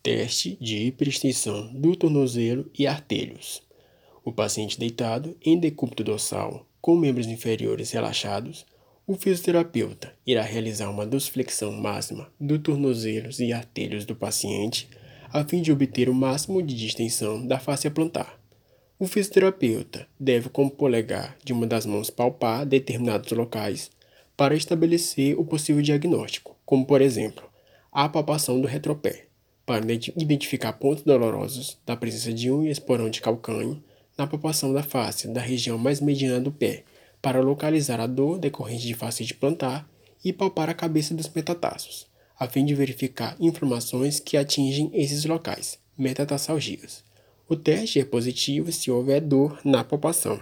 Teste de hiperextensão do tornozelo e artelhos. O paciente deitado em decúbito dorsal, com membros inferiores relaxados, o fisioterapeuta irá realizar uma dorsiflexão máxima do tornozelos e artelhos do paciente, a fim de obter o máximo de distensão da face plantar. O fisioterapeuta deve, com o polegar de uma das mãos, palpar determinados locais para estabelecer o possível diagnóstico, como por exemplo, a palpação do retropé para identificar pontos dolorosos da presença de um esporão de calcânio na palpação da face da região mais mediana do pé, para localizar a dor decorrente de fascite plantar e palpar a cabeça dos metatarsos, a fim de verificar inflamações que atingem esses locais, metatarsalgias. O teste é positivo se houver dor na palpação.